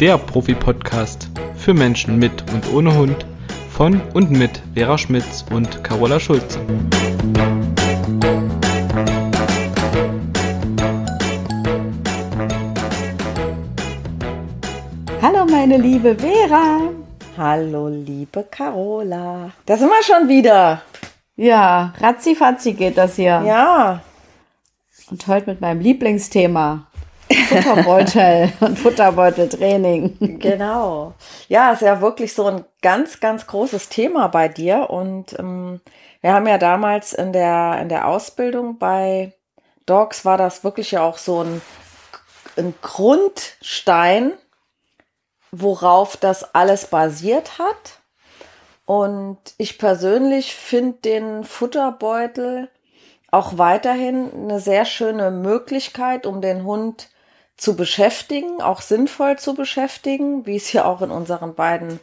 der Profi-Podcast für Menschen mit und ohne Hund von und mit Vera Schmitz und Carola Schulze. Hallo meine liebe Vera. Hallo liebe Carola. Da sind wir schon wieder. Ja, ratzi geht das hier. Ja. Und heute mit meinem Lieblingsthema. Futterbeutel und Futterbeuteltraining. Genau. Ja, ist ja wirklich so ein ganz, ganz großes Thema bei dir. Und ähm, wir haben ja damals in der, in der Ausbildung bei Dogs war das wirklich ja auch so ein, ein Grundstein, worauf das alles basiert hat. Und ich persönlich finde den Futterbeutel auch weiterhin eine sehr schöne Möglichkeit, um den Hund zu beschäftigen, auch sinnvoll zu beschäftigen, wie es ja auch in unseren beiden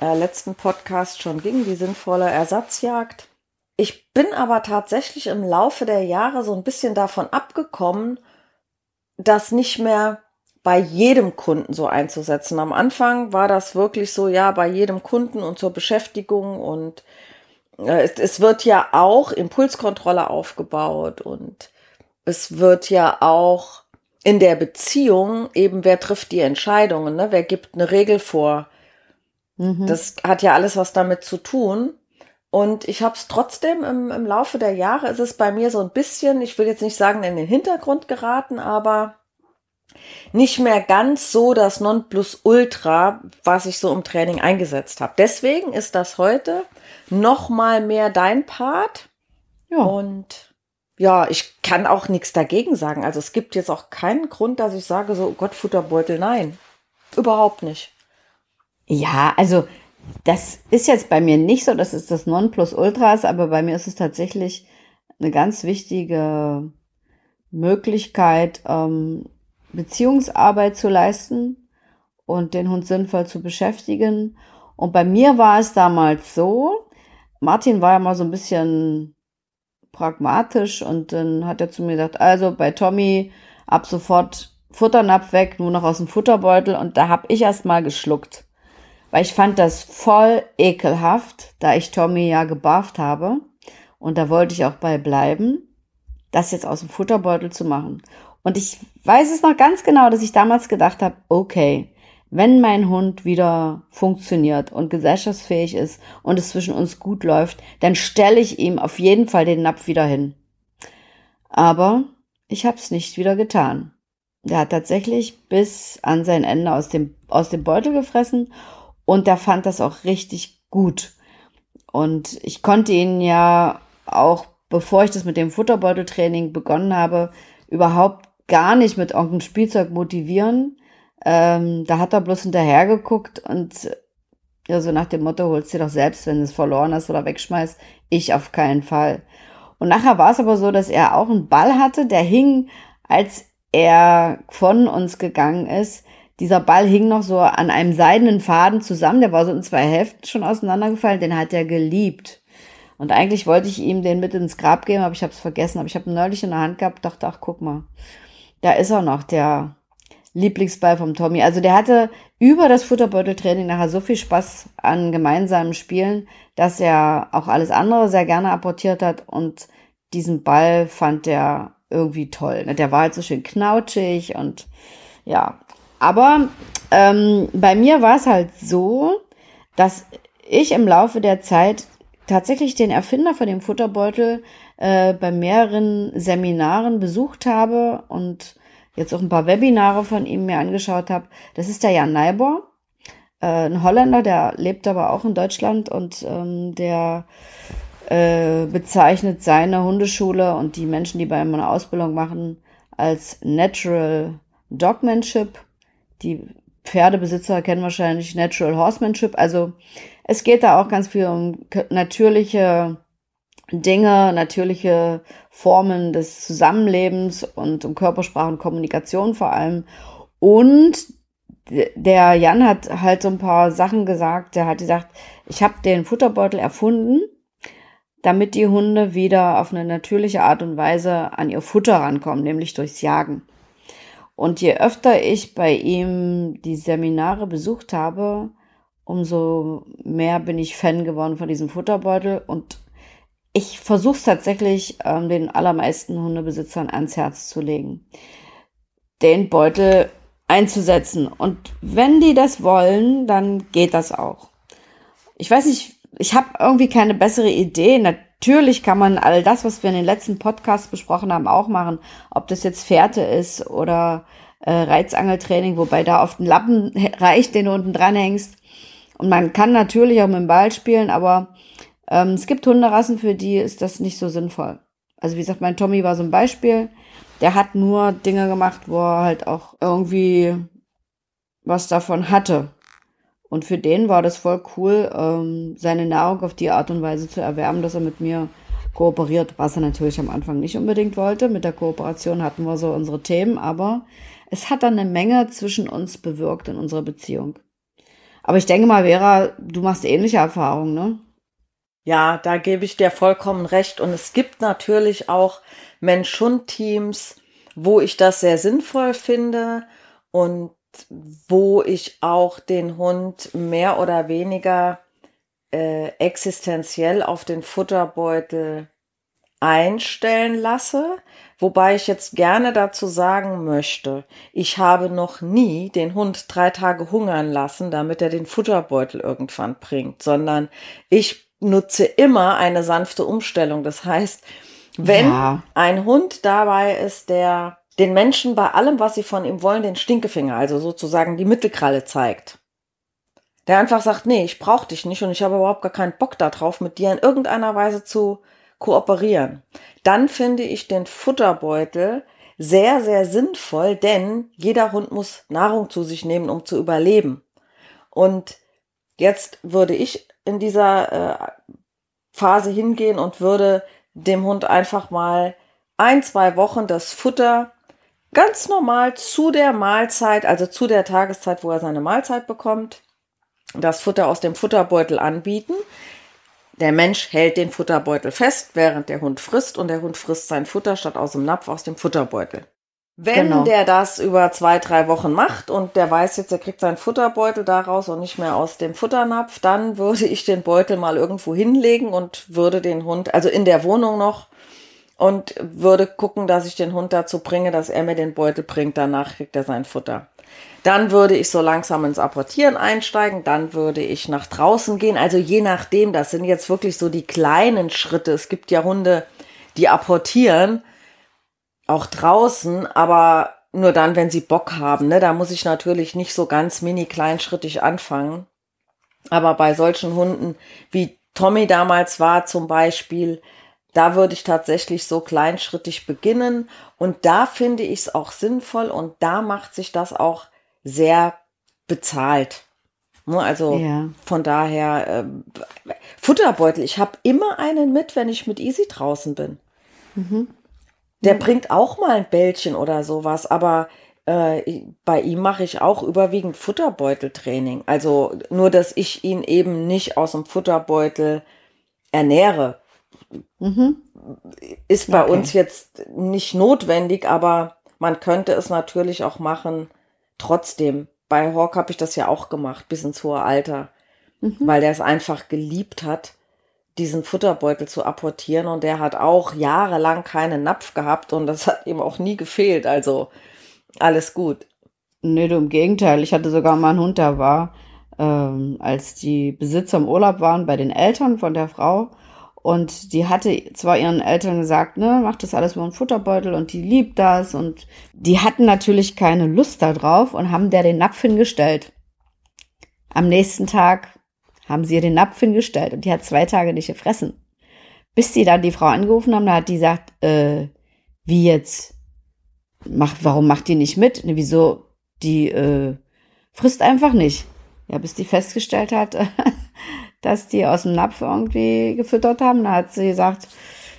äh, letzten Podcasts schon ging, die sinnvolle Ersatzjagd. Ich bin aber tatsächlich im Laufe der Jahre so ein bisschen davon abgekommen, das nicht mehr bei jedem Kunden so einzusetzen. Am Anfang war das wirklich so, ja, bei jedem Kunden und zur Beschäftigung und äh, es, es wird ja auch Impulskontrolle aufgebaut und es wird ja auch in der Beziehung eben, wer trifft die Entscheidungen, ne? wer gibt eine Regel vor. Mhm. Das hat ja alles was damit zu tun. Und ich habe es trotzdem im, im Laufe der Jahre, ist es bei mir so ein bisschen, ich will jetzt nicht sagen in den Hintergrund geraten, aber nicht mehr ganz so das Nonplusultra, was ich so im Training eingesetzt habe. Deswegen ist das heute noch mal mehr dein Part. Ja. Und ja, ich kann auch nichts dagegen sagen. Also es gibt jetzt auch keinen Grund, dass ich sage, so Gott, Futterbeutel, nein. Überhaupt nicht. Ja, also das ist jetzt bei mir nicht so, das ist das Nonplusultras, aber bei mir ist es tatsächlich eine ganz wichtige Möglichkeit, ähm, Beziehungsarbeit zu leisten und den Hund sinnvoll zu beschäftigen. Und bei mir war es damals so, Martin war ja mal so ein bisschen pragmatisch und dann hat er zu mir gesagt, also bei Tommy ab sofort Futternapf weg, nur noch aus dem Futterbeutel und da habe ich erst mal geschluckt, weil ich fand das voll ekelhaft, da ich Tommy ja gebafft habe und da wollte ich auch bei bleiben, das jetzt aus dem Futterbeutel zu machen. Und ich weiß es noch ganz genau, dass ich damals gedacht habe, okay, wenn mein Hund wieder funktioniert und gesellschaftsfähig ist und es zwischen uns gut läuft, dann stelle ich ihm auf jeden Fall den Napf wieder hin. Aber ich habe es nicht wieder getan. Der hat tatsächlich bis an sein Ende aus dem, aus dem Beutel gefressen und der fand das auch richtig gut. Und ich konnte ihn ja auch, bevor ich das mit dem Futterbeuteltraining begonnen habe, überhaupt gar nicht mit irgendeinem Spielzeug motivieren, ähm, da hat er bloß hinterher geguckt und ja, so nach dem Motto, holst dir doch selbst, wenn du es verloren hast oder wegschmeißt. Ich auf keinen Fall. Und nachher war es aber so, dass er auch einen Ball hatte, der hing, als er von uns gegangen ist. Dieser Ball hing noch so an einem seidenen Faden zusammen. Der war so in zwei Hälften schon auseinandergefallen. Den hat er geliebt. Und eigentlich wollte ich ihm den mit ins Grab geben, aber ich habe es vergessen. Aber ich habe neulich in der Hand gehabt, dachte, ach, guck mal, da ist er noch, der Lieblingsball vom Tommy. Also der hatte über das Futterbeuteltraining nachher so viel Spaß an gemeinsamen Spielen, dass er auch alles andere sehr gerne apportiert hat und diesen Ball fand er irgendwie toll. Der war halt so schön knautschig und ja. Aber ähm, bei mir war es halt so, dass ich im Laufe der Zeit tatsächlich den Erfinder von dem Futterbeutel äh, bei mehreren Seminaren besucht habe und jetzt auch ein paar Webinare von ihm mir angeschaut habe. Das ist der Jan Neibor, äh, ein Holländer, der lebt aber auch in Deutschland und ähm, der äh, bezeichnet seine Hundeschule und die Menschen, die bei ihm eine Ausbildung machen, als Natural Dogmanship. Die Pferdebesitzer kennen wahrscheinlich Natural Horsemanship. Also es geht da auch ganz viel um natürliche Dinge, natürliche Formen des Zusammenlebens und um Körpersprache und Kommunikation vor allem. Und der Jan hat halt so ein paar Sachen gesagt. Der hat gesagt, ich habe den Futterbeutel erfunden, damit die Hunde wieder auf eine natürliche Art und Weise an ihr Futter rankommen, nämlich durchs Jagen. Und je öfter ich bei ihm die Seminare besucht habe, umso mehr bin ich Fan geworden von diesem Futterbeutel. Und ich versuche es tatsächlich ähm, den allermeisten Hundebesitzern ans Herz zu legen, den Beutel einzusetzen. Und wenn die das wollen, dann geht das auch. Ich weiß nicht, ich habe irgendwie keine bessere Idee. Natürlich kann man all das, was wir in den letzten Podcasts besprochen haben, auch machen. Ob das jetzt Fährte ist oder äh, Reizangeltraining, wobei da oft ein Lappen reicht, den du unten dran hängst. Und man kann natürlich auch mit dem Ball spielen, aber ähm, es gibt Hunderassen, für die ist das nicht so sinnvoll. Also wie gesagt, mein Tommy war so ein Beispiel. Der hat nur Dinge gemacht, wo er halt auch irgendwie was davon hatte. Und für den war das voll cool, ähm, seine Nahrung auf die Art und Weise zu erwerben, dass er mit mir kooperiert, was er natürlich am Anfang nicht unbedingt wollte. Mit der Kooperation hatten wir so unsere Themen, aber es hat dann eine Menge zwischen uns bewirkt in unserer Beziehung. Aber ich denke mal, Vera, du machst ähnliche Erfahrungen, ne? Ja, da gebe ich dir vollkommen recht. Und es gibt natürlich auch Mensch-Hund-Teams, wo ich das sehr sinnvoll finde und wo ich auch den Hund mehr oder weniger äh, existenziell auf den Futterbeutel einstellen lasse. Wobei ich jetzt gerne dazu sagen möchte, ich habe noch nie den Hund drei Tage hungern lassen, damit er den Futterbeutel irgendwann bringt, sondern ich nutze immer eine sanfte Umstellung. Das heißt, wenn ja. ein Hund dabei ist, der den Menschen bei allem, was sie von ihm wollen, den Stinkefinger, also sozusagen die Mittelkralle zeigt. Der einfach sagt, nee, ich brauche dich nicht und ich habe überhaupt gar keinen Bock darauf, mit dir in irgendeiner Weise zu kooperieren. Dann finde ich den Futterbeutel sehr, sehr sinnvoll, denn jeder Hund muss Nahrung zu sich nehmen, um zu überleben. Und jetzt würde ich in dieser äh, Phase hingehen und würde dem Hund einfach mal ein, zwei Wochen das Futter ganz normal zu der Mahlzeit, also zu der Tageszeit, wo er seine Mahlzeit bekommt, das Futter aus dem Futterbeutel anbieten. Der Mensch hält den Futterbeutel fest, während der Hund frisst und der Hund frisst sein Futter statt aus dem Napf aus dem Futterbeutel. Wenn genau. der das über zwei, drei Wochen macht und der weiß jetzt, er kriegt seinen Futterbeutel daraus und nicht mehr aus dem Futternapf, dann würde ich den Beutel mal irgendwo hinlegen und würde den Hund, also in der Wohnung noch, und würde gucken, dass ich den Hund dazu bringe, dass er mir den Beutel bringt. Danach kriegt er sein Futter. Dann würde ich so langsam ins Apportieren einsteigen. Dann würde ich nach draußen gehen. Also je nachdem, das sind jetzt wirklich so die kleinen Schritte. Es gibt ja Hunde, die apportieren auch draußen, aber nur dann, wenn sie Bock haben. Ne? Da muss ich natürlich nicht so ganz mini kleinschrittig anfangen. Aber bei solchen Hunden wie Tommy damals war zum Beispiel, da würde ich tatsächlich so kleinschrittig beginnen. Und da finde ich es auch sinnvoll und da macht sich das auch sehr bezahlt. Ne? Also ja. von daher, äh, Futterbeutel, ich habe immer einen mit, wenn ich mit Easy draußen bin. Mhm. Der bringt auch mal ein Bällchen oder sowas, aber äh, bei ihm mache ich auch überwiegend Futterbeuteltraining. Also nur, dass ich ihn eben nicht aus dem Futterbeutel ernähre. Mhm. Ist bei okay. uns jetzt nicht notwendig, aber man könnte es natürlich auch machen. Trotzdem, bei Hawk habe ich das ja auch gemacht, bis ins hohe Alter, mhm. weil der es einfach geliebt hat diesen Futterbeutel zu apportieren und der hat auch jahrelang keinen Napf gehabt und das hat ihm auch nie gefehlt. Also alles gut. Nee, du im Gegenteil. Ich hatte sogar mal einen Hund, der war, ähm, als die Besitzer im Urlaub waren bei den Eltern von der Frau. Und die hatte zwar ihren Eltern gesagt, ne, macht das alles über einen Futterbeutel und die liebt das. Und die hatten natürlich keine Lust darauf und haben der den Napf hingestellt. Am nächsten Tag haben sie ihr den Napf hingestellt und die hat zwei Tage nicht gefressen. Bis sie dann die Frau angerufen haben, da hat die gesagt, äh, wie jetzt? Macht, warum macht die nicht mit? Ne, wieso? Die äh, frisst einfach nicht. Ja, bis die festgestellt hat, dass die aus dem Napf irgendwie gefüttert haben. Da hat sie gesagt,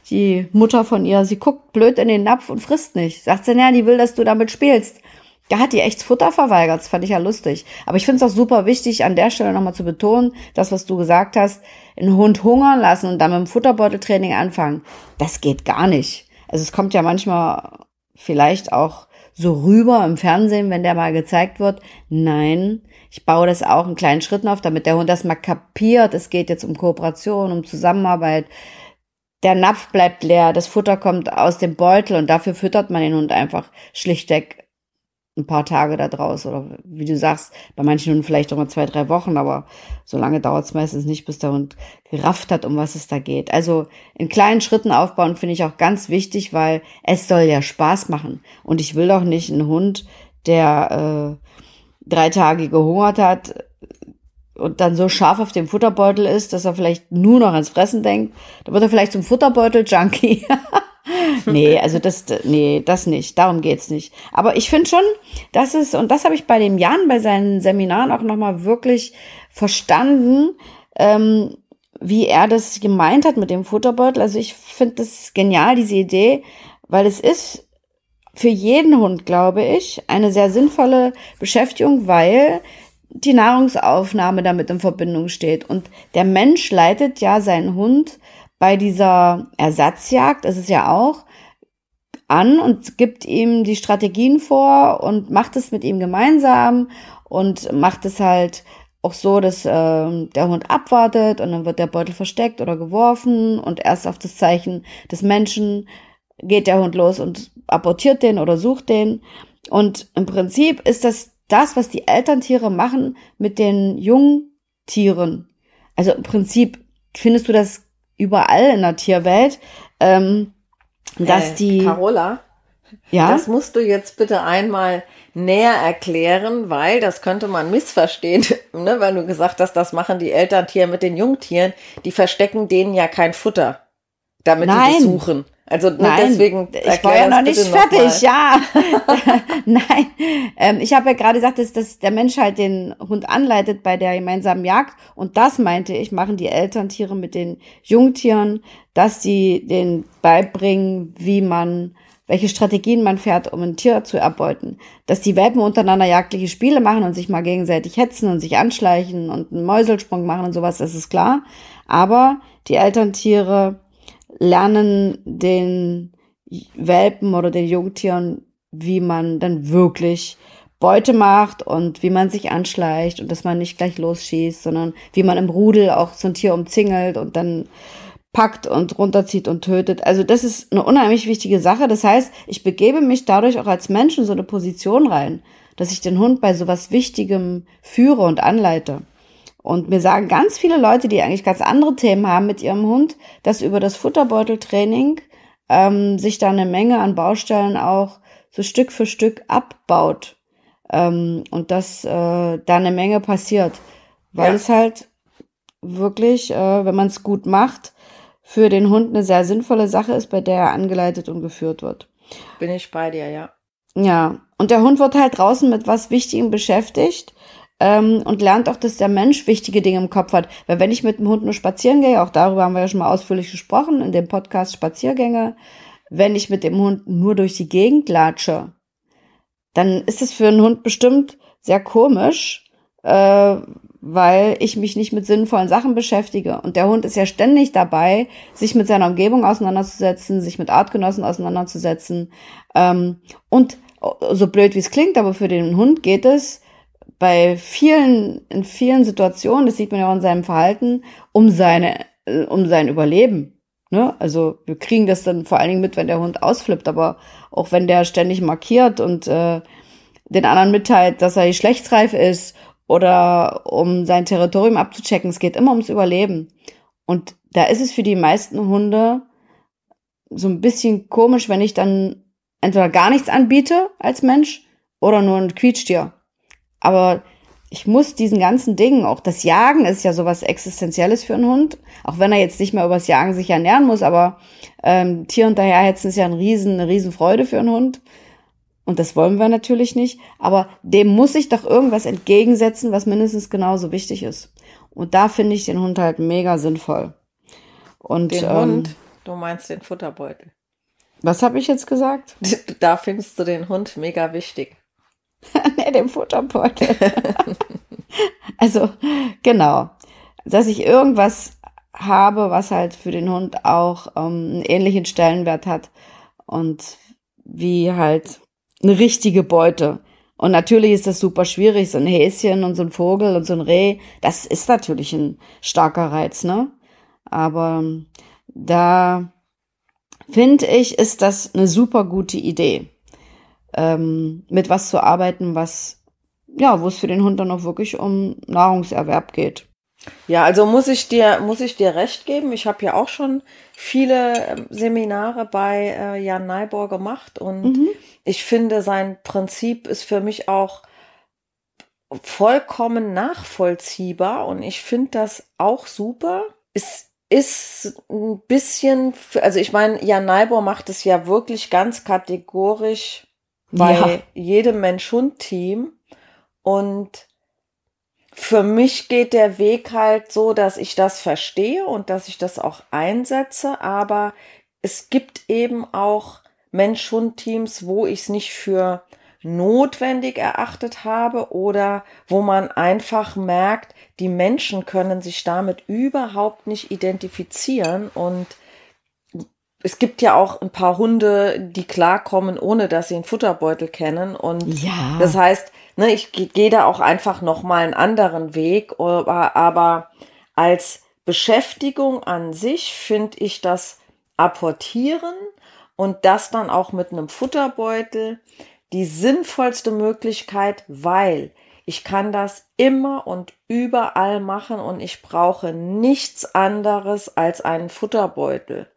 die Mutter von ihr, sie guckt blöd in den Napf und frisst nicht. Sagt sie, naja, die will, dass du damit spielst. Da hat die echt Futter verweigert. Das fand ich ja lustig. Aber ich finde es auch super wichtig, an der Stelle nochmal zu betonen, das, was du gesagt hast, einen Hund hungern lassen und dann mit dem Futterbeuteltraining anfangen. Das geht gar nicht. Also es kommt ja manchmal vielleicht auch so rüber im Fernsehen, wenn der mal gezeigt wird. Nein, ich baue das auch in kleinen Schritten auf, damit der Hund das mal kapiert. Es geht jetzt um Kooperation, um Zusammenarbeit. Der Napf bleibt leer, das Futter kommt aus dem Beutel und dafür füttert man den Hund einfach schlichtweg ein paar Tage da draus oder wie du sagst, bei manchen Hunden vielleicht auch mal zwei, drei Wochen, aber so lange dauert es meistens nicht, bis der Hund gerafft hat, um was es da geht. Also in kleinen Schritten aufbauen finde ich auch ganz wichtig, weil es soll ja Spaß machen. Und ich will doch nicht einen Hund, der äh, drei Tage gehungert hat und dann so scharf auf dem Futterbeutel ist, dass er vielleicht nur noch ans Fressen denkt. Da wird er vielleicht zum Futterbeutel-Junkie. nee, also das, nee, das nicht. Darum geht's nicht. Aber ich finde schon, dass es, und das habe ich bei dem Jan bei seinen Seminaren auch nochmal wirklich verstanden, ähm, wie er das gemeint hat mit dem Futterbeutel. Also ich finde das genial, diese Idee, weil es ist für jeden Hund, glaube ich, eine sehr sinnvolle Beschäftigung, weil die Nahrungsaufnahme damit in Verbindung steht. Und der Mensch leitet ja seinen Hund bei dieser Ersatzjagd, ist es ja auch, an und gibt ihm die Strategien vor und macht es mit ihm gemeinsam und macht es halt auch so, dass äh, der Hund abwartet und dann wird der Beutel versteckt oder geworfen und erst auf das Zeichen des Menschen geht der Hund los und abortiert den oder sucht den. Und im Prinzip ist das das, was die Elterntiere machen mit den Jungtieren. Also im Prinzip findest du das überall in der Tierwelt, ähm, dass äh, die. Carola, ja? das musst du jetzt bitte einmal näher erklären, weil das könnte man missverstehen, ne, weil du gesagt hast, das machen die Elterntiere mit den Jungtieren. Die verstecken denen ja kein Futter, damit Nein. die das suchen. Also Nein, deswegen. Ich war ja noch nicht fertig, noch ja. Nein, ähm, ich habe ja gerade gesagt, dass, dass der Mensch halt den Hund anleitet bei der gemeinsamen Jagd. Und das meinte ich, machen die Elterntiere mit den Jungtieren, dass sie den beibringen, wie man, welche Strategien man fährt, um ein Tier zu erbeuten. Dass die Welpen untereinander jagdliche Spiele machen und sich mal gegenseitig hetzen und sich anschleichen und einen Mäuselsprung machen und sowas, das ist klar. Aber die Elterntiere lernen den Welpen oder den Jungtieren, wie man dann wirklich Beute macht und wie man sich anschleicht und dass man nicht gleich losschießt, sondern wie man im Rudel auch so ein Tier umzingelt und dann packt und runterzieht und tötet. Also das ist eine unheimlich wichtige Sache. Das heißt, ich begebe mich dadurch auch als Mensch in so eine Position rein, dass ich den Hund bei sowas Wichtigem führe und anleite. Und mir sagen ganz viele Leute, die eigentlich ganz andere Themen haben mit ihrem Hund, dass über das Futterbeuteltraining ähm, sich da eine Menge an Baustellen auch so Stück für Stück abbaut. Ähm, und dass äh, da eine Menge passiert. Weil ja. es halt wirklich, äh, wenn man es gut macht, für den Hund eine sehr sinnvolle Sache ist, bei der er angeleitet und geführt wird. Bin ich bei dir, ja. Ja, und der Hund wird halt draußen mit was Wichtigem beschäftigt ähm, und lernt auch, dass der Mensch wichtige Dinge im Kopf hat. Weil wenn ich mit dem Hund nur spazieren gehe, auch darüber haben wir ja schon mal ausführlich gesprochen in dem Podcast Spaziergänge, wenn ich mit dem Hund nur durch die Gegend latsche, dann ist es für einen Hund bestimmt sehr komisch, äh, weil ich mich nicht mit sinnvollen Sachen beschäftige. Und der Hund ist ja ständig dabei, sich mit seiner Umgebung auseinanderzusetzen, sich mit Artgenossen auseinanderzusetzen. Ähm, und so blöd wie es klingt, aber für den Hund geht es bei vielen, in vielen Situationen, das sieht man ja auch in seinem Verhalten, um seine, äh, um sein Überleben. Ne? Also wir kriegen das dann vor allen Dingen mit, wenn der Hund ausflippt, aber auch wenn der ständig markiert und äh, den anderen mitteilt, dass er geschlechtsreif ist oder um sein Territorium abzuchecken. Es geht immer ums Überleben. Und da ist es für die meisten Hunde so ein bisschen komisch, wenn ich dann entweder gar nichts anbiete als Mensch oder nur ein Quietschtier. Aber ich muss diesen ganzen Dingen, auch das Jagen ist ja sowas Existenzielles für einen Hund, auch wenn er jetzt nicht mehr übers Jagen sich ernähren muss, aber ähm, Tier hinterherhetzen ist ja ein riesen, eine Riesenfreude für einen Hund. Und das wollen wir natürlich nicht. Aber dem muss ich doch irgendwas entgegensetzen, was mindestens genauso wichtig ist. Und da finde ich den Hund halt mega sinnvoll. Und, den ähm, Hund? Du meinst den Futterbeutel. Was habe ich jetzt gesagt? Da findest du den Hund mega wichtig. nee, den Futterbeutel. also, genau. Dass ich irgendwas habe, was halt für den Hund auch ähm, einen ähnlichen Stellenwert hat und wie halt, eine richtige Beute. Und natürlich ist das super schwierig, so ein Häschen und so ein Vogel und so ein Reh, das ist natürlich ein starker Reiz, ne? Aber da finde ich, ist das eine super gute Idee, ähm, mit was zu arbeiten, was, ja, wo es für den Hund dann auch wirklich um Nahrungserwerb geht. Ja, also muss ich dir, muss ich dir recht geben. Ich habe ja auch schon viele ähm, Seminare bei äh, Jan Neibor gemacht und mhm. ich finde, sein Prinzip ist für mich auch vollkommen nachvollziehbar und ich finde das auch super. Es ist ein bisschen, also ich meine, Jan Neibor macht es ja wirklich ganz kategorisch bei ja. jedem Mensch-Hund-Team und für mich geht der Weg halt so, dass ich das verstehe und dass ich das auch einsetze, aber es gibt eben auch Mensch-Hund-Teams, wo ich es nicht für notwendig erachtet habe oder wo man einfach merkt, die Menschen können sich damit überhaupt nicht identifizieren und es gibt ja auch ein paar Hunde, die klarkommen, ohne dass sie einen Futterbeutel kennen. Und ja. das heißt, ne, ich gehe da auch einfach nochmal einen anderen Weg. Aber, aber als Beschäftigung an sich finde ich das Apportieren und das dann auch mit einem Futterbeutel die sinnvollste Möglichkeit, weil ich kann das immer und überall machen und ich brauche nichts anderes als einen Futterbeutel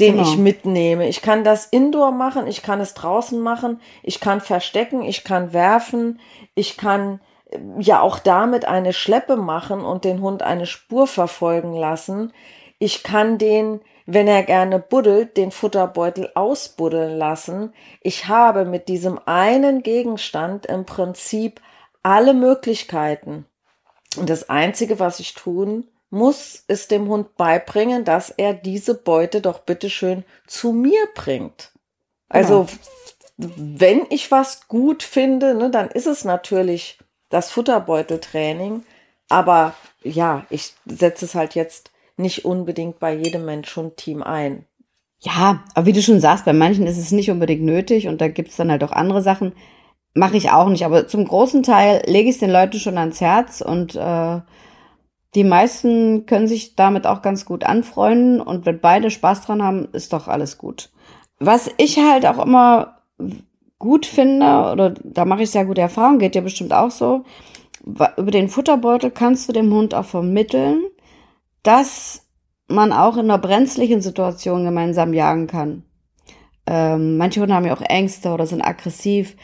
den genau. ich mitnehme. Ich kann das indoor machen, ich kann es draußen machen, ich kann verstecken, ich kann werfen, ich kann äh, ja auch damit eine Schleppe machen und den Hund eine Spur verfolgen lassen. Ich kann den, wenn er gerne buddelt, den Futterbeutel ausbuddeln lassen. Ich habe mit diesem einen Gegenstand im Prinzip alle Möglichkeiten. Und das Einzige, was ich tun muss es dem Hund beibringen, dass er diese Beute doch bitteschön zu mir bringt. Also, genau. wenn ich was gut finde, ne, dann ist es natürlich das Futterbeuteltraining. Aber ja, ich setze es halt jetzt nicht unbedingt bei jedem Mensch-Hund-Team ein. Ja, aber wie du schon sagst, bei manchen ist es nicht unbedingt nötig und da gibt es dann halt auch andere Sachen. Mache ich auch nicht, aber zum großen Teil lege ich es den Leuten schon ans Herz und äh, die meisten können sich damit auch ganz gut anfreunden und wenn beide Spaß dran haben, ist doch alles gut. Was ich halt auch immer gut finde, oder da mache ich sehr gute Erfahrungen, geht dir bestimmt auch so, über den Futterbeutel kannst du dem Hund auch vermitteln, dass man auch in einer brenzlichen Situation gemeinsam jagen kann. Ähm, manche Hunde haben ja auch Ängste oder sind aggressiv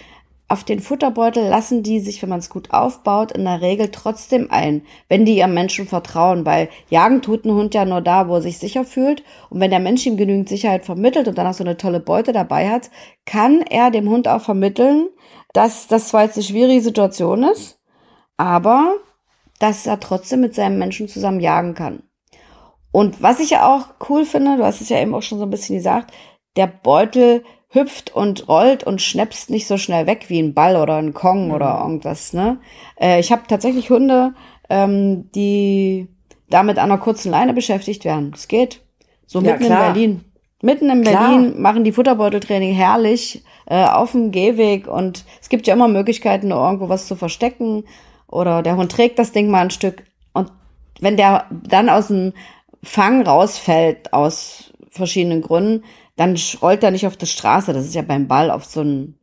auf den Futterbeutel lassen die sich, wenn man es gut aufbaut, in der Regel trotzdem ein, wenn die ihrem Menschen vertrauen, weil jagen tut ein Hund ja nur da, wo er sich sicher fühlt. Und wenn der Mensch ihm genügend Sicherheit vermittelt und dann auch so eine tolle Beute dabei hat, kann er dem Hund auch vermitteln, dass das zwar jetzt eine schwierige Situation ist, aber dass er trotzdem mit seinem Menschen zusammen jagen kann. Und was ich ja auch cool finde, du hast es ja eben auch schon so ein bisschen gesagt, der Beutel hüpft und rollt und schnäpst nicht so schnell weg wie ein Ball oder ein Kong mhm. oder irgendwas. Ne? Äh, ich habe tatsächlich Hunde, ähm, die damit an einer kurzen Leine beschäftigt werden. Es geht. So ja, mitten klar. in Berlin. Mitten in Berlin klar. machen die Futterbeuteltraining herrlich äh, auf dem Gehweg und es gibt ja immer Möglichkeiten, irgendwo was zu verstecken oder der Hund trägt das Ding mal ein Stück und wenn der dann aus dem Fang rausfällt aus verschiedenen Gründen, dann rollt er nicht auf die Straße. Das ist ja beim Ball oft so ein,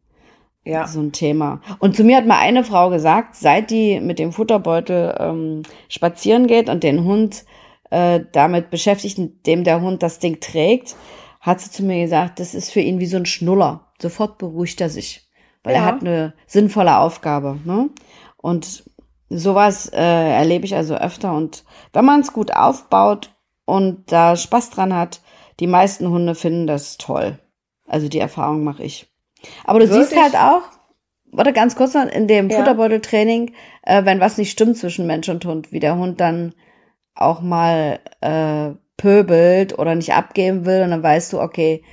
ja. so ein Thema. Und zu mir hat mal eine Frau gesagt, seit die mit dem Futterbeutel ähm, spazieren geht und den Hund äh, damit beschäftigt, indem der Hund das Ding trägt, hat sie zu mir gesagt, das ist für ihn wie so ein Schnuller. Sofort beruhigt er sich, weil ja. er hat eine sinnvolle Aufgabe. Ne? Und sowas äh, erlebe ich also öfter. Und wenn man es gut aufbaut und da Spaß dran hat, die meisten Hunde finden das toll. Also die Erfahrung mache ich. Aber du Wirklich? siehst halt auch, warte ganz kurz noch, in dem ja. Futterbeuteltraining, äh, wenn was nicht stimmt zwischen Mensch und Hund, wie der Hund dann auch mal äh, pöbelt oder nicht abgeben will und dann weißt du, okay,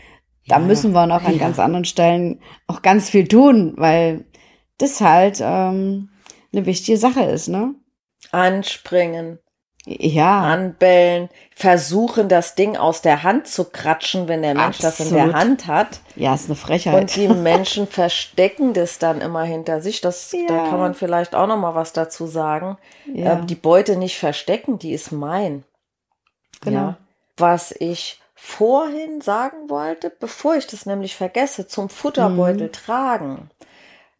da ja. müssen wir noch an ja. ganz anderen Stellen auch ganz viel tun, weil das halt ähm, eine wichtige Sache ist, ne? Anspringen. Ja. anbellen, versuchen, das Ding aus der Hand zu kratschen, wenn der Mensch das in der Absolut. Hand hat. Ja, ist eine Frechheit. Und die Menschen verstecken das dann immer hinter sich. Das, Da Ja. kann man vielleicht auch noch mal was dazu sagen. Ja. Äh, die Beute nicht verstecken, die ist mein. Genau. Ja. Was ich vorhin sagen wollte, bevor ich das nämlich vergesse, zum Futterbeutel Mhm. tragen.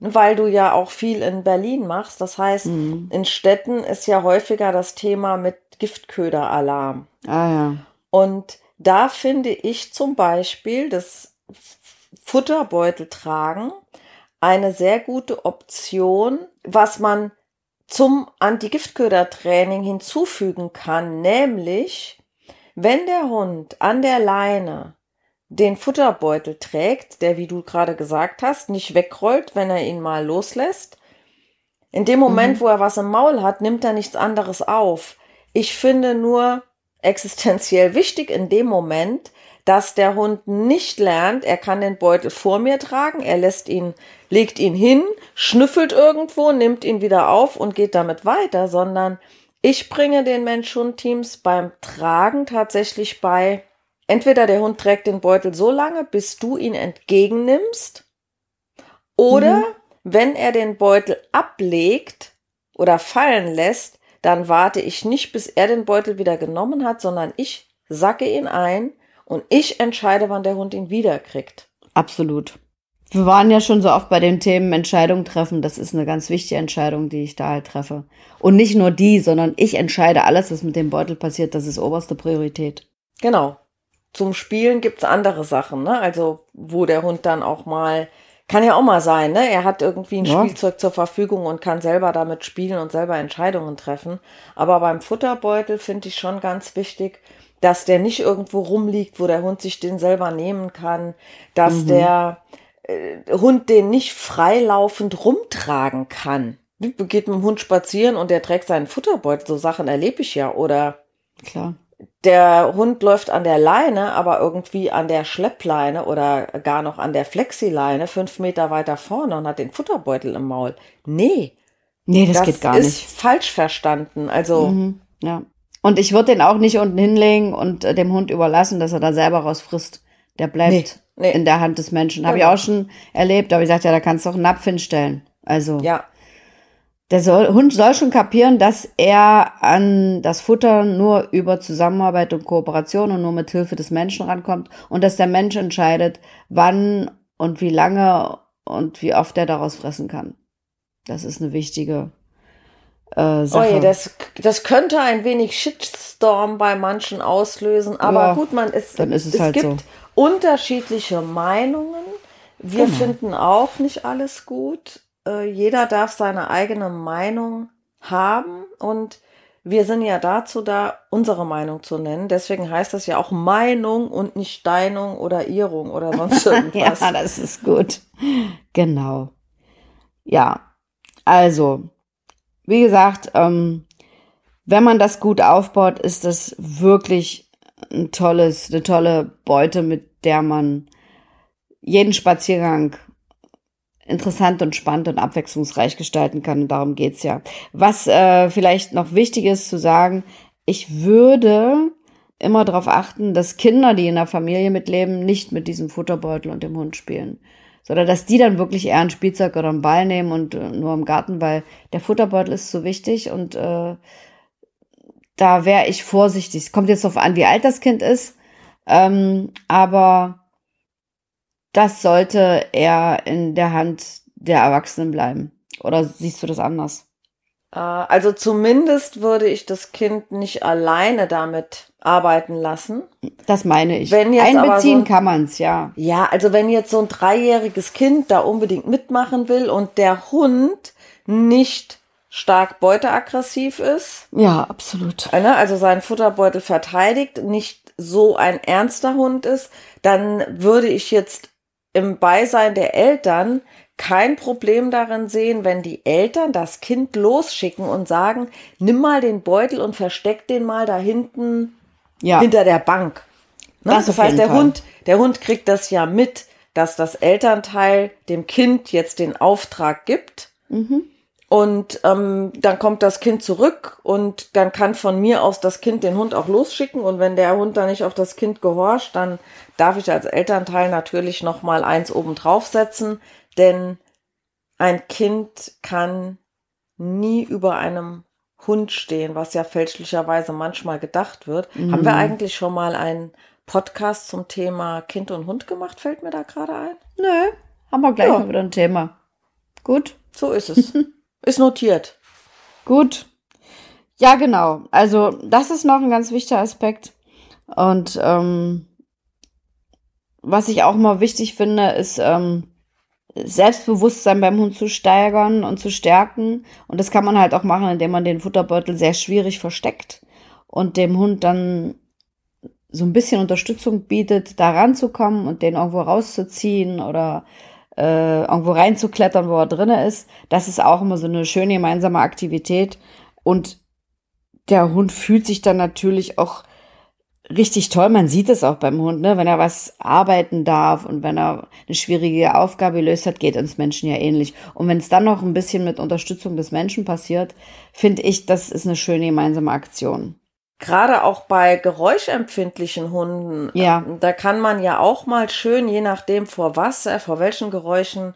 Weil du ja auch viel in Berlin machst. Das heißt, Mhm. in Städten ist ja häufiger das Thema mit Giftköderalarm. Ah ja. Und da finde ich zum Beispiel das Futterbeutel tragen eine sehr gute Option, was man zum Anti-Giftköder-Training hinzufügen kann, nämlich wenn der Hund an der Leine den Futterbeutel trägt, der, wie du gerade gesagt hast, nicht wegrollt, wenn er ihn mal loslässt. In dem Moment, Mhm. wo er was im Maul hat, nimmt er nichts anderes auf. Ich finde nur existenziell wichtig in dem Moment, dass der Hund nicht lernt, er kann den Beutel vor mir tragen, er lässt ihn, legt ihn hin, schnüffelt irgendwo, nimmt ihn wieder auf und geht damit weiter, sondern ich bringe den Mensch-Hund-Teams beim Tragen tatsächlich bei, entweder der Hund trägt den Beutel so lange, bis du ihn entgegennimmst, oder Mhm. wenn er den Beutel ablegt oder fallen lässt, dann warte ich nicht, bis er den Beutel wieder genommen hat, sondern ich sacke ihn ein und ich entscheide, wann der Hund ihn wiederkriegt. Absolut. Wir waren ja schon so oft bei den Themen Entscheidung treffen. Das ist eine ganz wichtige Entscheidung, die ich da halt treffe. Und nicht nur die, sondern ich entscheide alles, was mit dem Beutel passiert. Das ist oberste Priorität. Genau. Zum Spielen gibt's andere Sachen, ne? Also, wo der Hund dann auch mal, kann ja auch mal sein, ne? Er hat irgendwie ein Ja. Spielzeug zur Verfügung und kann selber damit spielen und selber Entscheidungen treffen. Aber beim Futterbeutel finde ich schon ganz wichtig, dass der nicht irgendwo rumliegt, wo der Hund sich den selber nehmen kann, dass Mhm. der äh, Hund den nicht freilaufend rumtragen kann. Geht mit dem Hund spazieren und der trägt seinen Futterbeutel. So Sachen erlebe ich ja. Oder Klar. Der Hund läuft an der Leine, aber irgendwie an der Schleppleine oder gar noch an der Flexileine fünf Meter weiter vorne und hat den Futterbeutel im Maul. Nee, Nee, das, das, geht gar ist nicht. falsch verstanden. Also, Mhm. Ja. Und ich würde den auch nicht unten hinlegen und äh, dem Hund überlassen, dass er da selber rausfrisst. Der bleibt Nee, nee. in der Hand des Menschen. Habe ich Genau. auch schon erlebt, aber ich sagte, ja, da kannst du auch einen Napf hinstellen. Also ja, der soll, Hund soll schon kapieren, dass er an das Futter nur über Zusammenarbeit und Kooperation und nur mit Hilfe des Menschen rankommt und dass der Mensch entscheidet, wann und wie lange und wie oft er daraus fressen kann. Das ist eine wichtige äh, Sache. Oje, das, das könnte ein wenig Shitstorm bei manchen auslösen, aber Ja, gut, man ist, dann ist es halt gibt so. unterschiedliche Meinungen. Wir Genau. finden auch nicht alles gut. Äh, jeder darf seine eigene Meinung haben und wir sind ja dazu da, unsere Meinung zu nennen. Deswegen heißt das ja auch Meinung und nicht Steinung oder Irrung oder sonst irgendwas. ja, das ist gut. Genau. Ja, also, wie gesagt, ähm, wenn man das gut aufbaut, ist das wirklich ein tolles, eine tolle Beute, mit der man jeden Spaziergang interessant und spannend und abwechslungsreich gestalten kann. Und darum geht's ja. Was äh, vielleicht noch wichtig ist zu sagen, ich würde immer darauf achten, dass Kinder, die in der Familie mitleben, nicht mit diesem Futterbeutel und dem Hund spielen. Sondern dass die dann wirklich eher ein Spielzeug oder einen Ball nehmen und äh, nur im Garten, weil der Futterbeutel ist so wichtig und äh, da wäre ich vorsichtig. Es kommt jetzt darauf an, wie alt das Kind ist, ähm, aber das sollte eher in der Hand der Erwachsenen bleiben. Oder siehst du das anders? Äh, Also zumindest würde ich das Kind nicht alleine damit arbeiten lassen. Das meine ich. So Einbeziehen ein- kann man's, ja. Ja, also wenn jetzt so ein dreijähriges Kind da unbedingt mitmachen will und der Hund nicht stark beuteaggressiv ist, Ja, absolut. äh, ne, also seinen Futterbeutel verteidigt, nicht so ein ernster Hund ist, dann würde ich jetzt im Beisein der Eltern kein Problem darin sehen, wenn die Eltern das Kind losschicken und sagen, nimm mal den Beutel und versteck den mal da hinten Ja, hinter der Bank. Ne? Das Das, heißt, der Fall. Hund, der Hund kriegt das ja mit, dass das Elternteil dem Kind jetzt den Auftrag gibt. mhm. Und ähm, dann kommt das Kind zurück und dann kann von mir aus das Kind den Hund auch losschicken. Und wenn der Hund dann nicht auf das Kind gehorcht, dann darf ich als Elternteil natürlich noch mal eins oben draufsetzen, denn ein Kind kann nie über einem Hund stehen, was ja fälschlicherweise manchmal gedacht wird. Mhm. Haben wir eigentlich schon mal einen Podcast zum Thema Kind und Hund gemacht? Fällt mir da gerade ein? Nö, haben wir gleich ja. mal wieder ein Thema. Gut. So ist es. ist notiert. Gut. Ja, genau. Also das ist noch ein ganz wichtiger Aspekt. Und ähm, was ich auch mal wichtig finde, ist ähm, Selbstbewusstsein beim Hund zu steigern und zu stärken. Und das kann man halt auch machen, indem man den Futterbeutel sehr schwierig versteckt und dem Hund dann so ein bisschen Unterstützung bietet, da ranzukommen und den irgendwo rauszuziehen oder äh, irgendwo reinzuklettern, wo er drinne ist. Das ist auch immer so eine schöne gemeinsame Aktivität. Und der Hund fühlt sich dann natürlich auch richtig toll. Man sieht es auch beim Hund, ne? wenn er was arbeiten darf und wenn er eine schwierige Aufgabe löst hat, geht uns Menschen ja ähnlich. Und wenn es dann noch ein bisschen mit Unterstützung des Menschen passiert, finde ich, das ist eine schöne gemeinsame Aktion. Gerade auch bei geräuschempfindlichen Hunden, ja. da kann man ja auch mal schön, je nachdem vor was er, vor welchen Geräuschen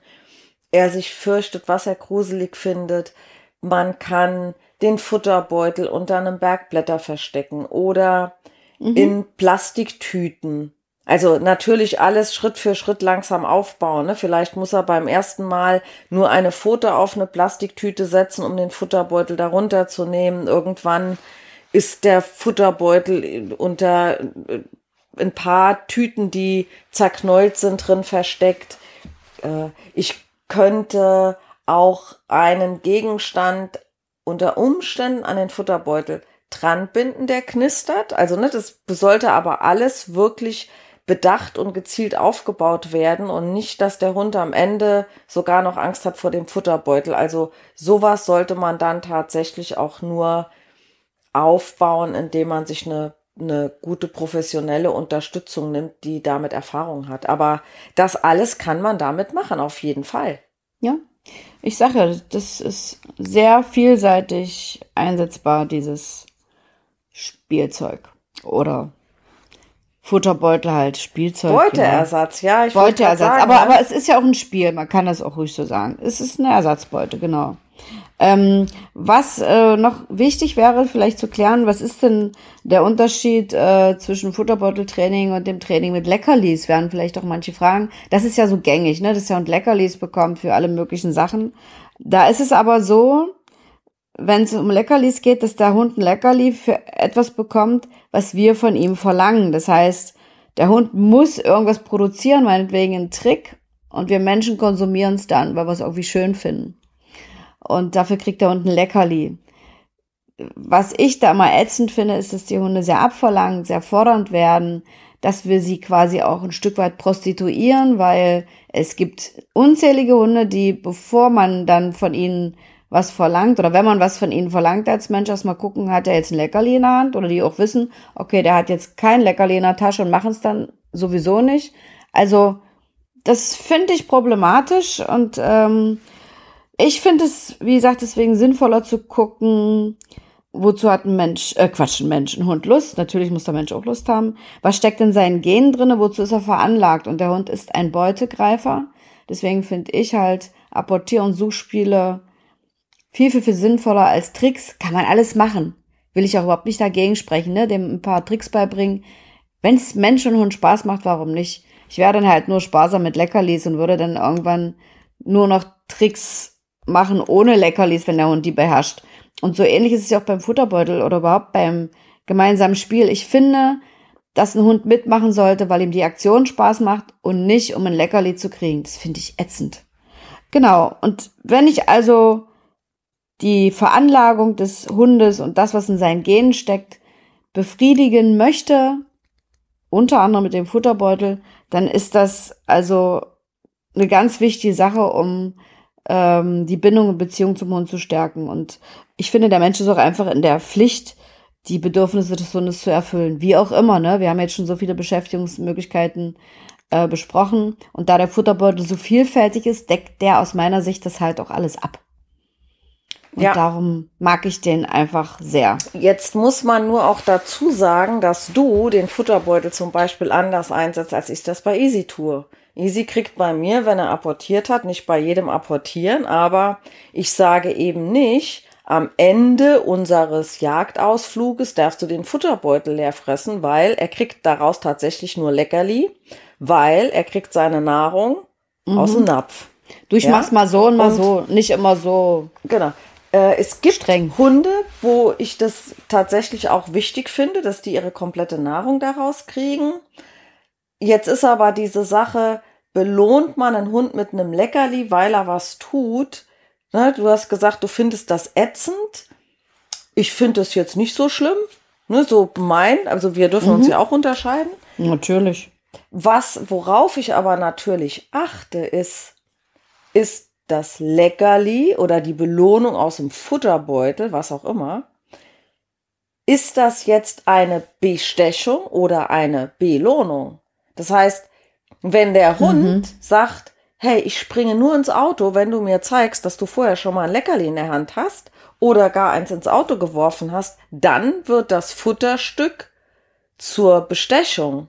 er sich fürchtet, was er gruselig findet, man kann den Futterbeutel unter einem Bergblätter verstecken oder mhm. in Plastiktüten. Also natürlich alles Schritt für Schritt langsam aufbauen. Ne? Vielleicht muss er beim ersten Mal nur eine Foto auf eine Plastiktüte setzen, um den Futterbeutel darunter zu nehmen. Irgendwann ist der Futterbeutel unter äh, ein paar Tüten, die zerknollt sind, drin versteckt. Äh, ich könnte auch einen Gegenstand unter Umständen an den Futterbeutel dran binden, der knistert. Also ne, das sollte aber alles wirklich bedacht und gezielt aufgebaut werden und nicht, dass der Hund am Ende sogar noch Angst hat vor dem Futterbeutel. Also sowas sollte man dann tatsächlich auch nur aufbauen, indem man sich eine, eine gute professionelle Unterstützung nimmt, die damit Erfahrung hat. Aber das alles kann man damit machen, auf jeden Fall. Ja, ich sage ja, das ist sehr vielseitig einsetzbar, dieses Spielzeug oder Futterbeutel halt, Spielzeug. Beuteersatz, ja. Ich Beuteersatz, sagen, aber, aber es ist ja auch ein Spiel, man kann das auch ruhig so sagen. Es ist eine Ersatzbeute, genau. Ähm, was äh, noch wichtig wäre, vielleicht zu klären, was ist denn der Unterschied äh, zwischen Futterbeuteltraining und dem Training mit Leckerlis? Werden vielleicht auch manche fragen. Das ist ja so gängig, ne, dass ja und Leckerlis bekommt für alle möglichen Sachen. Da ist es aber so, wenn es um Leckerlis geht, dass der Hund ein Leckerli für etwas bekommt, was wir von ihm verlangen. Das heißt, der Hund muss irgendwas produzieren, meinetwegen einen Trick, und wir Menschen konsumieren es dann, weil wir es irgendwie schön finden. Und dafür kriegt der Hund ein Leckerli. Was ich da mal ätzend finde, ist, dass die Hunde sehr abverlangt, sehr fordernd werden, dass wir sie quasi auch ein Stück weit prostituieren, weil es gibt unzählige Hunde, die, bevor man dann von ihnen was verlangt oder wenn man was von ihnen verlangt als Mensch, erstmal gucken, hat er jetzt ein Leckerli in der Hand oder die auch wissen, okay, der hat jetzt kein Leckerli in der Tasche und machen es dann sowieso nicht. Also das finde ich problematisch und ähm, ich finde es, wie gesagt, deswegen sinnvoller zu gucken, wozu hat ein Mensch, äh, Quatsch, ein Mensch, ein Hund Lust. Natürlich muss der Mensch auch Lust haben. Was steckt in seinen Genen drinne? Wozu ist er veranlagt? Und der Hund ist ein Beutegreifer. Deswegen finde ich halt Apportier- und Suchspiele viel, viel, viel sinnvoller als Tricks. Kann man alles machen. Will ich auch überhaupt nicht dagegen sprechen, ne? Dem ein paar Tricks beibringen. Wenn es Mensch und Hund Spaß macht, warum nicht? Ich wäre dann halt nur sparsam mit Leckerlis und würde dann irgendwann nur noch Tricks machen ohne Leckerlis, wenn der Hund die beherrscht. Und so ähnlich ist es ja auch beim Futterbeutel oder überhaupt beim gemeinsamen Spiel. Ich finde, dass ein Hund mitmachen sollte, weil ihm die Aktion Spaß macht und nicht, um ein Leckerli zu kriegen. Das finde ich ätzend. Genau. Und wenn ich also die Veranlagung des Hundes und das, was in seinen Genen steckt, befriedigen möchte, unter anderem mit dem Futterbeutel, dann ist das also eine ganz wichtige Sache, um ähm, die Bindung und Beziehung zum Hund zu stärken. Und ich finde, der Mensch ist auch einfach in der Pflicht, die Bedürfnisse des Hundes zu erfüllen. Wie auch immer, ne? Wir haben jetzt schon so viele Beschäftigungsmöglichkeiten äh, besprochen. Und da der Futterbeutel so vielfältig ist, deckt der aus meiner Sicht das halt auch alles ab. Und Ja. darum mag ich den einfach sehr. Jetzt muss man nur auch dazu sagen, dass du den Futterbeutel zum Beispiel anders einsetzt, als ich das bei Easy tue. Easy kriegt bei mir, wenn er apportiert hat, nicht bei jedem apportieren, aber ich sage eben nicht, am Ende unseres Jagdausfluges darfst du den Futterbeutel leer fressen, weil er kriegt daraus tatsächlich nur Leckerli, weil er kriegt seine Nahrung aus dem Napf. Du, ich Ja. mach's mal so und mal Und- so, nicht immer so. Genau. Äh, es gibt Streng. Hunde, wo ich das tatsächlich auch wichtig finde, dass die ihre komplette Nahrung daraus kriegen. Jetzt ist aber diese Sache, belohnt man einen Hund mit einem Leckerli, weil er was tut. Ne, du hast gesagt, du findest das ätzend. Ich finde das jetzt nicht so schlimm. Ne, so mein, also wir dürfen uns ja auch unterscheiden. Natürlich. Was, worauf ich aber natürlich achte, ist, ist das Leckerli oder die Belohnung aus dem Futterbeutel, was auch immer. Ist das jetzt eine Bestechung oder eine Belohnung? Das heißt, wenn der Hund sagt, hey, ich springe nur ins Auto, wenn du mir zeigst, dass du vorher schon mal ein Leckerli in der Hand hast oder gar eins ins Auto geworfen hast, dann wird das Futterstück zur Bestechung.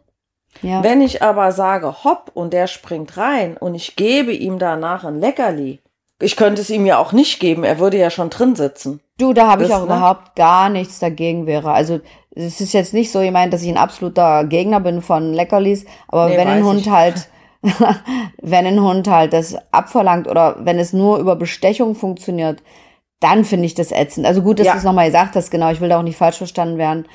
Ja. Wenn ich aber sage, hopp, und der springt rein und ich gebe ihm danach ein Leckerli, ich könnte es ihm ja auch nicht geben, er würde ja schon drin sitzen. Du, da habe ich auch ne? überhaupt gar nichts dagegen wäre. Also es ist jetzt nicht so gemeint, dass ich ein absoluter Gegner bin von Leckerlis, aber Nee, wenn ein Hund ich. halt, wenn ein Hund halt das abverlangt oder wenn es nur über Bestechung funktioniert, dann finde ich das ätzend. Also gut, dass Ja. du es nochmal gesagt hast, genau, ich will da auch nicht falsch verstanden werden.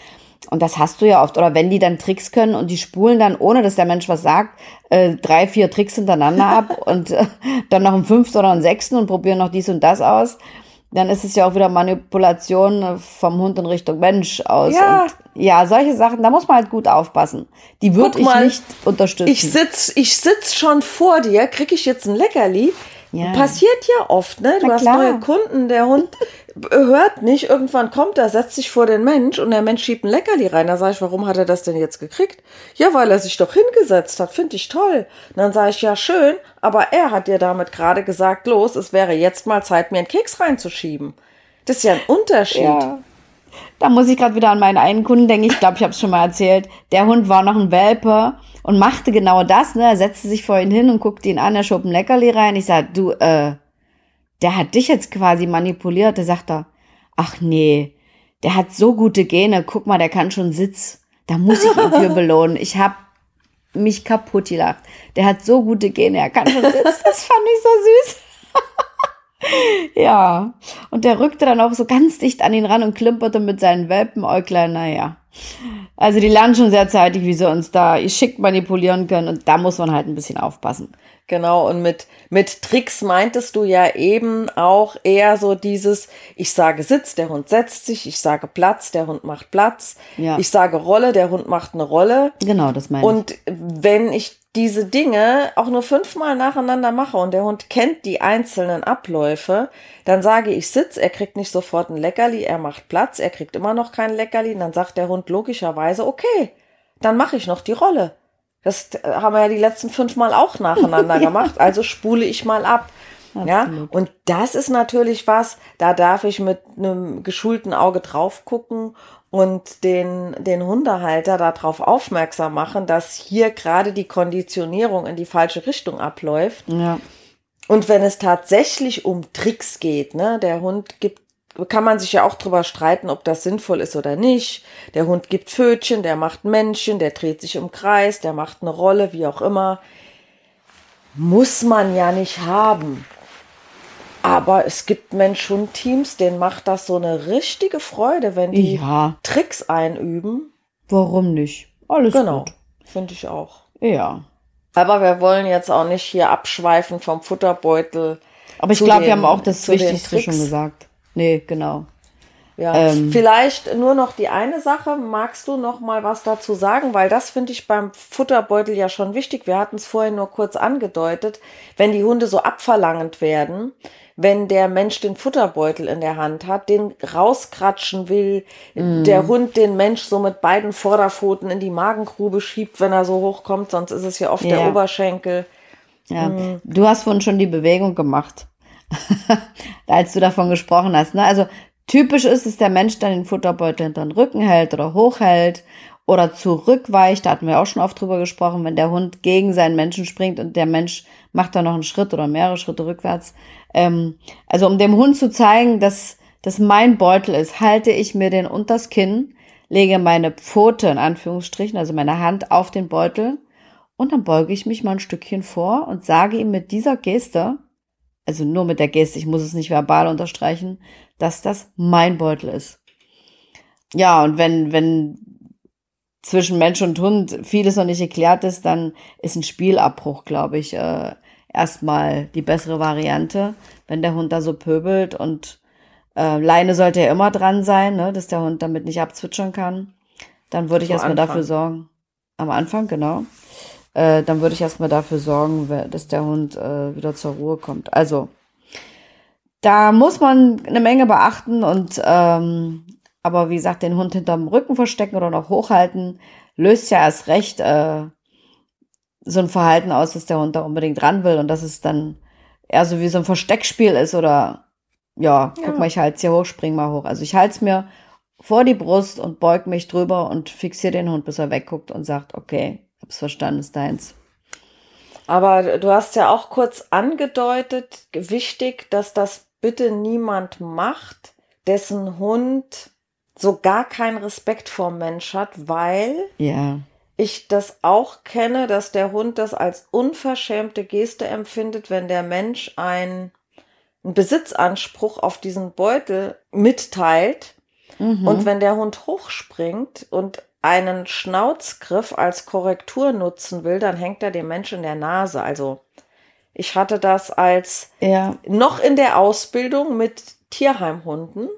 Und das hast du ja oft. Oder wenn die dann Tricks können und die spulen dann, ohne dass der Mensch was sagt, äh, drei, vier Tricks hintereinander ab und äh, dann noch einen fünften oder einen sechsten und probieren noch dies und das aus, dann ist es ja auch wieder Manipulation äh, vom Hund in Richtung Mensch aus. Ja. Ja, solche Sachen, da muss man halt gut aufpassen. Die würde ich nicht unterstützen. Ich sitz, ich sitz schon vor dir, krieg ich jetzt ein Leckerli? Ja. Passiert ja oft, ne? Du Na hast klar. neue Kunden, der Hund hört nicht, irgendwann kommt er, setzt sich vor den Mensch und der Mensch schiebt ein Leckerli rein. Da sage ich, warum hat er das denn jetzt gekriegt? Ja, weil er sich doch hingesetzt hat, finde ich toll. Und dann sage ich, ja, schön, aber er hat dir damit gerade gesagt, los, es wäre jetzt mal Zeit, mir einen Keks reinzuschieben. Das ist ja ein Unterschied. Ja. Da muss ich gerade wieder an meinen einen Kunden denken. Ich glaube, ich habe es schon mal erzählt. Der Hund war noch ein Welpe und machte genau das. Ne? Er setzte sich vor ihn hin und guckte ihn an. Er schob ein Leckerli rein. Ich sag, du, äh, der hat dich jetzt quasi manipuliert. Da sagt er, ach nee, der hat so gute Gene. Guck mal, der kann schon Sitz. Da muss ich ihn für belohnen. Ich hab mich kaputt gelacht. Der hat so gute Gene. Er kann schon Sitz. Das fand ich so süß. Ja, und der rückte dann auch so ganz dicht an ihn ran und klimperte mit seinen Welpenäuglein, naja. Also die lernen schon sehr zeitig, wie sie uns da geschickt manipulieren können und da muss man halt ein bisschen aufpassen. Genau, und mit, mit Tricks meintest du ja eben auch eher so dieses, ich sage Sitz, der Hund setzt sich, ich sage Platz, der Hund macht Platz, Ja. ich sage Rolle, der Hund macht eine Rolle. Genau, das meine ich. Und wenn ich diese Dinge auch nur fünfmal nacheinander mache und der Hund kennt die einzelnen Abläufe, dann sage ich Sitz, er kriegt nicht sofort ein Leckerli, er macht Platz, er kriegt immer noch kein Leckerli, und dann sagt der Hund logischerweise, okay, dann mache ich noch die Rolle. Das äh, haben wir ja die letzten fünfmal auch nacheinander gemacht, also spule ich mal ab. Ja, Absolut. und das ist natürlich was, da darf ich mit einem geschulten Auge drauf gucken und den, den Hundehalter darauf aufmerksam machen, dass hier gerade die Konditionierung in die falsche Richtung abläuft. ja. Und wenn es tatsächlich um Tricks geht, ne, der Hund gibt, kann man sich ja auch drüber streiten, ob das sinnvoll ist oder nicht. Der Hund gibt Pfötchen, der macht Männchen, der dreht sich im Kreis, der macht eine Rolle, wie auch immer. Muss man ja nicht haben. Aber es gibt Mensch-Hund-Teams, denen macht das so eine richtige Freude, wenn die Ja, Tricks einüben. warum nicht? Alles Genau, gut. finde ich auch. Ja. Aber wir wollen jetzt auch nicht hier abschweifen vom Futterbeutel. Aber ich glaube, wir haben auch das Wichtigste schon gesagt. Nee, genau. Ja, Ähm. vielleicht nur noch die eine Sache. Magst du noch mal was dazu sagen? Weil das finde ich beim Futterbeutel ja schon wichtig. Wir hatten es vorhin nur kurz angedeutet. Wenn die Hunde so abverlangend werden, wenn der Mensch den Futterbeutel in der Hand hat, den rauskratschen will, Mhm. der Hund den Mensch so mit beiden Vorderpfoten in die Magengrube schiebt, wenn er so hochkommt, sonst ist es ja oft der Ja. Oberschenkel. Ja. Mhm. Du hast vorhin schon die Bewegung gemacht. als du davon gesprochen hast. Ne? Also typisch ist es, der Mensch dann den Futterbeutel hinter den Rücken hält oder hochhält oder zurückweicht. Da hatten wir auch schon oft drüber gesprochen, wenn der Hund gegen seinen Menschen springt und der Mensch macht dann noch einen Schritt oder mehrere Schritte rückwärts. Ähm, also um dem Hund zu zeigen, dass das mein Beutel ist, halte ich mir den unters Kinn, lege meine Pfote in Anführungsstrichen, also meine Hand auf den Beutel und dann beuge ich mich mal ein Stückchen vor und sage ihm mit dieser Geste, also nur mit der Geste, ich muss es nicht verbal unterstreichen, dass das mein Beutel ist. Ja, und wenn, wenn zwischen Mensch und Hund vieles noch nicht geklärt ist, dann ist ein Spielabbruch, glaube ich, äh, erstmal die bessere Variante, wenn der Hund da so pöbelt und äh, Leine sollte ja immer dran sein, ne, dass der Hund damit nicht abzwitschern kann. Dann würde ich erstmal dafür sorgen. Am Anfang, genau. Äh, dann würde ich erstmal dafür sorgen, dass der Hund äh, wieder zur Ruhe kommt. Also, da muss man eine Menge beachten und ähm, aber wie gesagt, den Hund hinterm Rücken verstecken oder noch hochhalten, löst ja erst recht äh, so ein Verhalten aus, dass der Hund da unbedingt ran will und dass es dann eher so wie so ein Versteckspiel ist oder ja, guck ja. mal, ich halte hier hoch, spring mal hoch. Also ich halte es mir vor die Brust und beug mich drüber und fixiere den Hund, bis er wegguckt und sagt, okay, hab's verstanden, ist deins. Aber du hast ja auch kurz angedeutet, wichtig, dass das bitte niemand macht, dessen Hund so gar keinen Respekt vor Mensch hat, weil ja. ich das auch kenne, dass der Hund das als unverschämte Geste empfindet, wenn der Mensch ein, einen Besitzanspruch auf diesen Beutel mitteilt. Mhm. Und wenn der Hund hochspringt und einen Schnauzgriff als Korrektur nutzen will, dann hängt er dem Menschen in der Nase. Also ich hatte das als ja. noch in der Ausbildung mit Tierheimhunden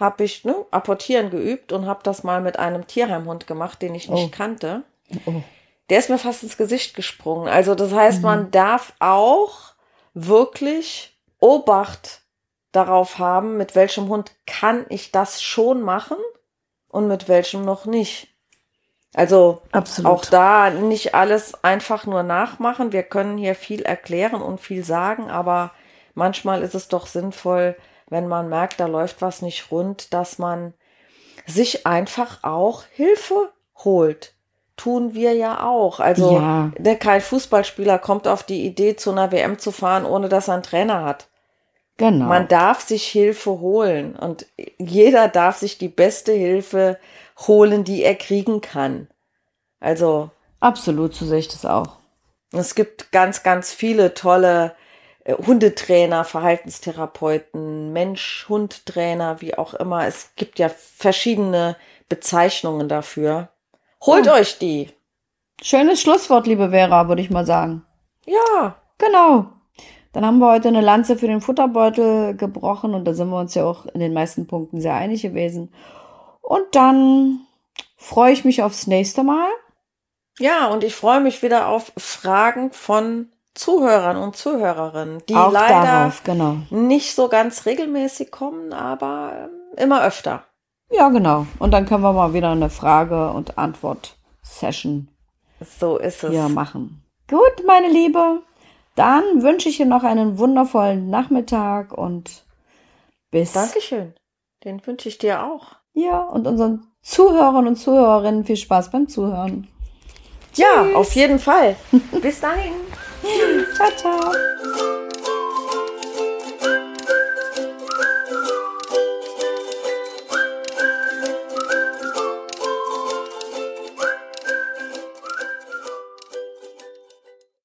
habe ich ne, apportieren geübt und habe das mal mit einem Tierheimhund gemacht, den ich nicht oh. kannte. Oh. Der ist mir fast ins Gesicht gesprungen. Also das heißt, mhm. man darf auch wirklich Obacht darauf haben, mit welchem Hund kann ich das schon machen und mit welchem noch nicht. Also Absolut. auch da nicht alles einfach nur nachmachen. Wir können hier viel erklären und viel sagen, aber manchmal ist es doch sinnvoll, wenn man merkt, da läuft was nicht rund, dass man sich einfach auch Hilfe holt. Tun wir ja auch. Also ja. kein Fußballspieler kommt auf die Idee, zu einer WM zu fahren, ohne dass er einen Trainer hat. Genau. Man darf sich Hilfe holen und jeder darf sich die beste Hilfe holen, die er kriegen kann. Also. Absolut, so sehe ich das auch. Es gibt ganz, ganz viele tolle äh, Hundetrainer, Verhaltenstherapeuten, Mensch-Hund-Trainer, wie auch immer. Es gibt ja verschiedene Bezeichnungen dafür. Holt oh. euch die. Schönes Schlusswort, liebe Vera, würde ich mal sagen. Ja. Genau. Dann haben wir heute eine Lanze für den Futterbeutel gebrochen und da sind wir uns ja auch in den meisten Punkten sehr einig gewesen. Und dann freue ich mich aufs nächste Mal. Ja, und ich freue mich wieder auf Fragen von Zuhörern und Zuhörerinnen, die Auch leider darauf, genau. nicht so ganz regelmäßig kommen, aber ähm, immer öfter. Ja, genau. Und dann können wir mal wieder eine Frage- und Antwort-Session so ist es. hier machen. Gut, meine Liebe. Dann wünsche ich dir noch einen wundervollen Nachmittag und bis. Dankeschön. Den wünsche ich dir auch. Ja, und unseren Zuhörern und Zuhörerinnen viel Spaß beim Zuhören. Ja, auf jeden Fall. Bis dahin. ciao, ciao.